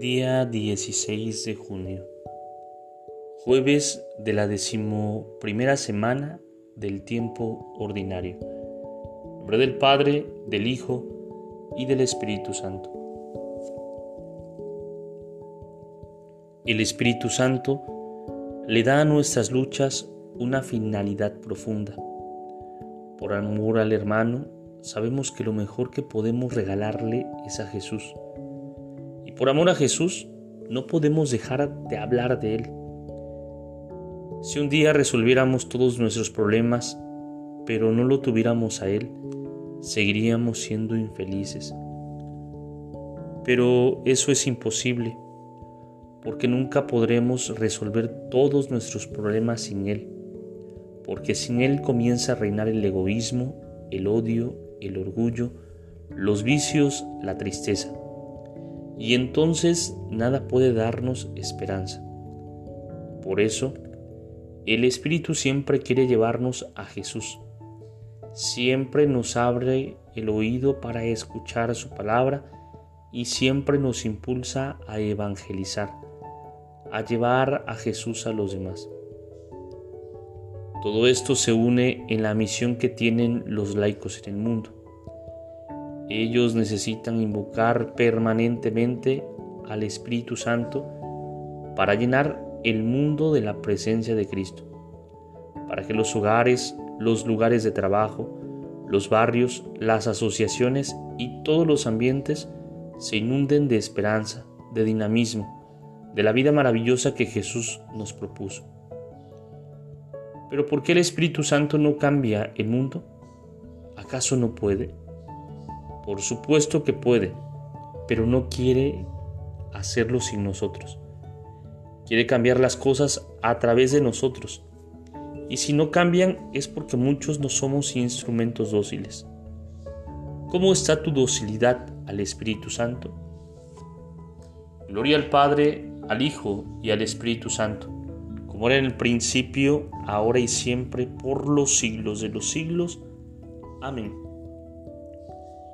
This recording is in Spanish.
Día 16 de junio, jueves de la decimoprimera semana del tiempo ordinario. En nombre del Padre, del Hijo y del Espíritu Santo. El Espíritu Santo le da a nuestras luchas una finalidad profunda. Por amor al hermano, sabemos que lo mejor que podemos regalarle es a Jesús por amor a Jesús, no podemos dejar de hablar de Él. Si un día resolviéramos todos nuestros problemas, pero no lo tuviéramos a Él, seguiríamos siendo infelices. Pero eso es imposible, porque nunca podremos resolver todos nuestros problemas sin Él, porque sin Él comienza a reinar el egoísmo, el odio, el orgullo, los vicios, la tristeza y entonces nada puede darnos esperanza. Por eso, el Espíritu siempre quiere llevarnos a Jesús. Siempre nos abre el oído para escuchar su palabra y siempre nos impulsa a evangelizar, a llevar a Jesús a los demás. Todo esto se une en la misión que tienen los laicos en el mundo ellos necesitan invocar permanentemente al Espíritu Santo para llenar el mundo de la presencia de Cristo, para que los hogares, los lugares de trabajo, los barrios, las asociaciones y todos los ambientes se inunden de esperanza, de dinamismo, de la vida maravillosa que Jesús nos propuso. Pero ¿por qué el Espíritu Santo no cambia el mundo? ¿Acaso no puede? Por supuesto que puede, pero no quiere hacerlo sin nosotros. Quiere cambiar las cosas a través de nosotros. Y si no cambian es porque muchos no somos instrumentos dóciles. ¿Cómo está tu docilidad al Espíritu Santo? Gloria al Padre, al Hijo y al Espíritu Santo, como era en el principio, ahora y siempre, por los siglos de los siglos. Amén.